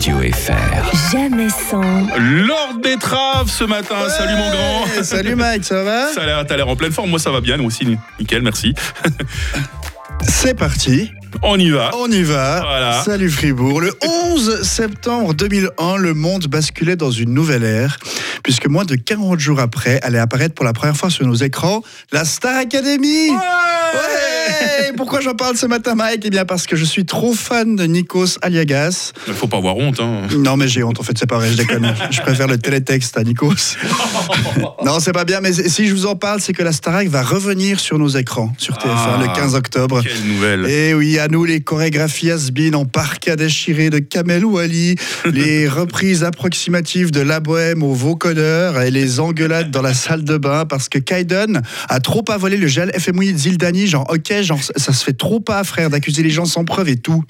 Radio FR. Jamais sans. Lord Betrave ce matin. Salut mon grand. Salut Mike, ça va? Ça a l'air, t'as l'air en pleine forme. Moi, ça va bien. Nous aussi, nickel, merci. C'est parti, On y va. on y va. Voilà. Salut Fribourg. Le 11 septembre 2001, le monde basculait dans une nouvelle ère, puisque moins de 40 jours après, allait apparaître pour la première fois sur nos écrans la Star Academy. Ouais Pourquoi j'en parle ce matin, Mike? Eh bien, parce que je suis trop fan de Nikos Aliagas. Il faut pas avoir honte. Hein. Non, mais j'ai honte, en fait, c'est pas vrai, je déconne. Je préfère le télétexte à Nikos. Non, c'est pas bien, mais si je vous en parle, c'est que la Starac va revenir sur nos écrans, sur TF1, Ah. le 15 octobre. Quelle nouvelle. Et oui, à nous les chorégraphies has-been en parka déchiré de Kamel Ouali, les reprises approximatives de La Bohème au et les engueulades dans la salle de bain parce que Kaiden a trop avalé le gel FMI Zildani, genre ok, genre ça se fait trop pas frère d'accuser les gens sans preuve et tout.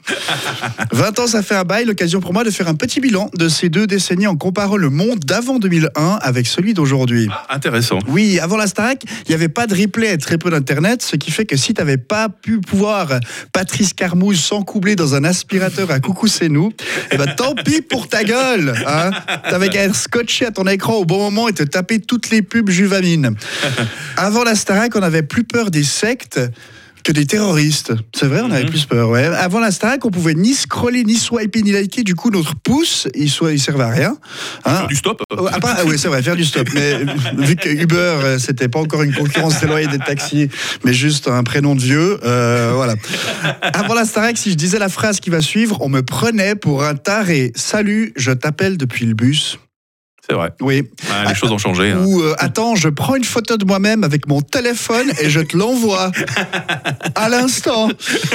20 ans ça fait un bail, l'occasion pour moi de faire un petit bilan de ces deux décennies en comparant le monde d'avant 2001 avec celui d'aujourd'hui. Intéressant. Oui, avant la Starac, il n'y avait pas de replay et très peu d'internet, ce qui fait que si tu n'avais pas pu pouvoir Patrice Carmouze s'encoubler dans un aspirateur à coucou c'est nous, eh ben tant pis pour ta gueule. Hein T'avais qu'à être scotché à ton écran au bon moment et te taper toutes les pubs Juvamine. Avant la Starac, on avait plus peur des sectes que des terroristes. C'est vrai, on avait plus peur. Ouais. Avant la Starac, on pouvait ni scroller, ni swiper, ni liker. Du coup, notre pouce, il, soit, il servait à rien. Hein Faire du stop. Oh, ah, pas- ah oui, c'est vrai, faire du stop. Mais vu que Uber, euh, c'était pas encore une concurrence déloyale des taxis, mais juste un prénom de vieux, euh, voilà. Avant la Starac, si je disais la phrase qui va suivre, on me prenait pour un taré. Salut, je t'appelle depuis le bus. C'est vrai. Oui. Ah, les choses ont changé. hein. Ou euh, attends, je prends une photo de moi-même avec mon téléphone et je te l'envoie à l'instant.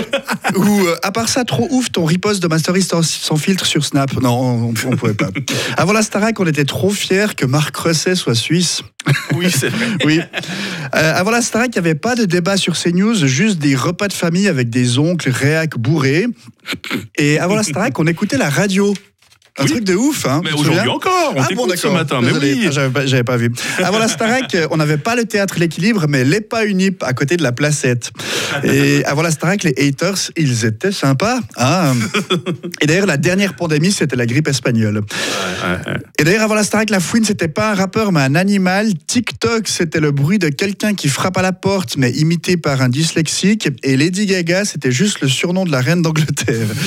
Ou euh, à part ça, trop ouf ton riposte de Mastery sans, sans filtre sur Snap. Non, on, on pouvait pas. Avant la Starac, on était trop fiers que Marc Resset soit suisse. Oui, c'est vrai. Oui. Euh, avant la Starac, il n'y avait pas de débat sur CNews, juste des repas de famille avec des oncles réac bourrés. Et avant la Starac, on écoutait la radio. Un Oui. truc de ouf, hein. Mais aujourd'hui encore, on ah bon, ce d'accord. matin. Mais Désolé, oui. j'avais pas, j'avais pas vu. Avant la Starac, euh, on n'avait pas le théâtre L'équilibre, mais les pas unip à côté de la placette. Et avant la Starac, les haters, ils étaient sympas. hein. Et d'ailleurs, la dernière pandémie, c'était la grippe espagnole. Ouais, ouais. Et d'ailleurs, avant la Starac, la fouine, c'était pas un rappeur, mais un animal. TikTok, c'était le bruit de quelqu'un qui frappe à la porte, mais imité par un dyslexique. Et Lady Gaga, c'était juste le surnom de la reine d'Angleterre.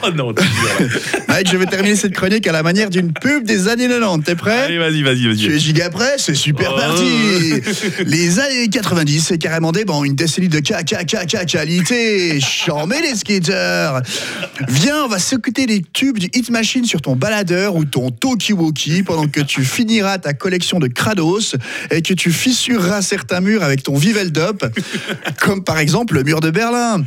Oh non. Mike, je vais terminer cette chronique à la manière d'une pub des années 90. T'es prêt Allez, vas-y, vas-y, tu es vas-y. giga prêt C'est super Oh. parti Les années 90, c'est carrément des bon, une décennie de caca, caca, qualité Charmez les skaters Viens, on va s'écouter les tubes du Hit Machine sur ton baladeur ou ton talkie-walkie pendant que tu finiras ta collection de Kratos et que tu fissureras certains murs avec ton Viveldop, comme par exemple le mur de Berlin.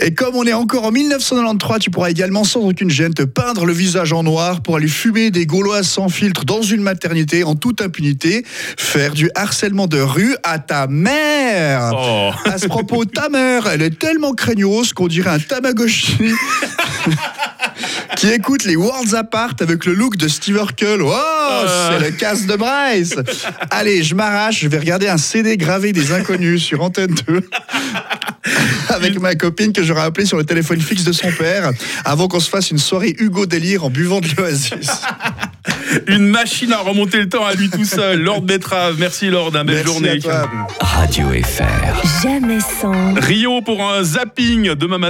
Et comme on est encore en 1993, tu pourras également sans aucune gêne te peindre le visage en noir pour aller fumer des Gauloises sans filtre dans une maternité en toute impunité, faire du harcèlement de rue à ta mère. Oh. À ce propos, ta mère, elle est tellement craignos qu'on dirait un Tamagotchi qui écoute les Worlds Apart avec le look de Steve Urkel. Oh, c'est le casse de Bryce. Allez, je m'arrache, je vais regarder un CD gravé des inconnus sur Antenne 2 avec ma copine que j'aurais appelée sur le téléphone fixe de son père avant qu'on se fasse une soirée Hugo Délire en buvant de l'Oasis. Une machine à remonter le temps à lui tout seul. Lord Betrave, merci Lord, une belle Merci journée. à toi. Radio FR. Jamais sans. Rio pour un zapping demain matin.